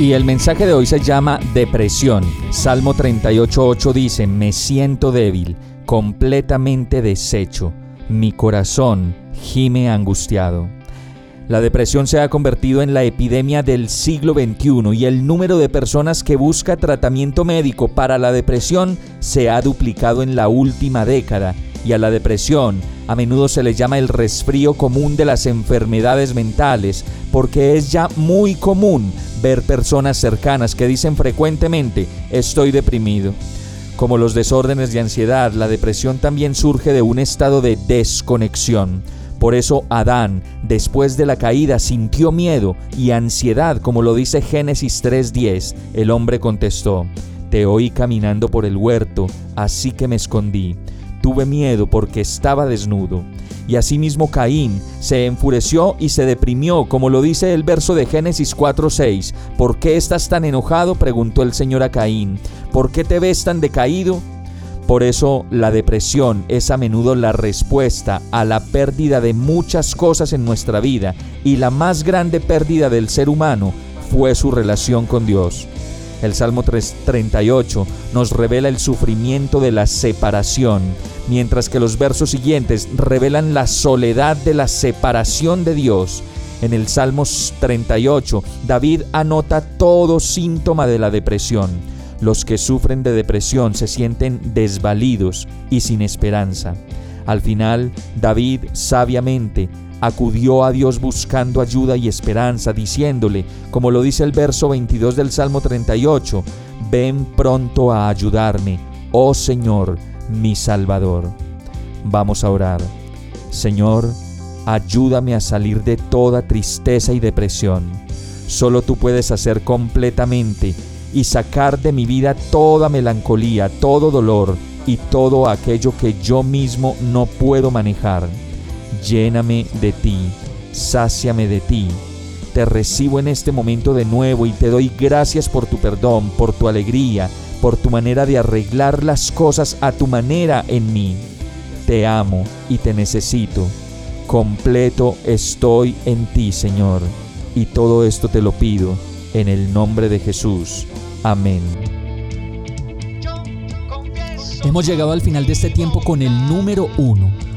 Y el mensaje de hoy se llama depresión. Salmo 38.8 dice, me siento débil, completamente deshecho, mi corazón gime angustiado. La depresión se ha convertido en la epidemia del siglo XXI y el número de personas que busca tratamiento médico para la depresión se ha duplicado en la última década y a la depresión a menudo se le llama el resfrío común de las enfermedades mentales porque es ya muy común ver personas cercanas que dicen frecuentemente estoy deprimido. Como los desórdenes de ansiedad, la depresión también surge de un estado de desconexión por eso Adán, después de la caída, sintió miedo y ansiedad, como lo dice Génesis 3.10. El hombre contestó, Te oí caminando por el huerto, así que me escondí. Tuve miedo porque estaba desnudo. Y asimismo Caín se enfureció y se deprimió, como lo dice el verso de Génesis 4:6. ¿Por qué estás tan enojado? preguntó el Señor a Caín. ¿Por qué te ves tan decaído? Por eso la depresión es a menudo la respuesta a la pérdida de muchas cosas en nuestra vida y la más grande pérdida del ser humano fue su relación con Dios. El Salmo 338 nos revela el sufrimiento de la separación, mientras que los versos siguientes revelan la soledad de la separación de Dios. En el Salmo 38, David anota todo síntoma de la depresión los que sufren de depresión se sienten desvalidos y sin esperanza. Al final, David sabiamente acudió a Dios buscando ayuda y esperanza, diciéndole, como lo dice el verso 22 del Salmo 38, ven pronto a ayudarme, oh Señor, mi Salvador. Vamos a orar. Señor, ayúdame a salir de toda tristeza y depresión. Solo tú puedes hacer completamente y sacar de mi vida toda melancolía, todo dolor y todo aquello que yo mismo no puedo manejar. Lléname de ti, sáciame de ti. Te recibo en este momento de nuevo y te doy gracias por tu perdón, por tu alegría, por tu manera de arreglar las cosas a tu manera en mí. Te amo y te necesito. Completo estoy en ti, Señor. Y todo esto te lo pido en el nombre de Jesús. Amén. Hemos llegado al final de este tiempo con el número uno.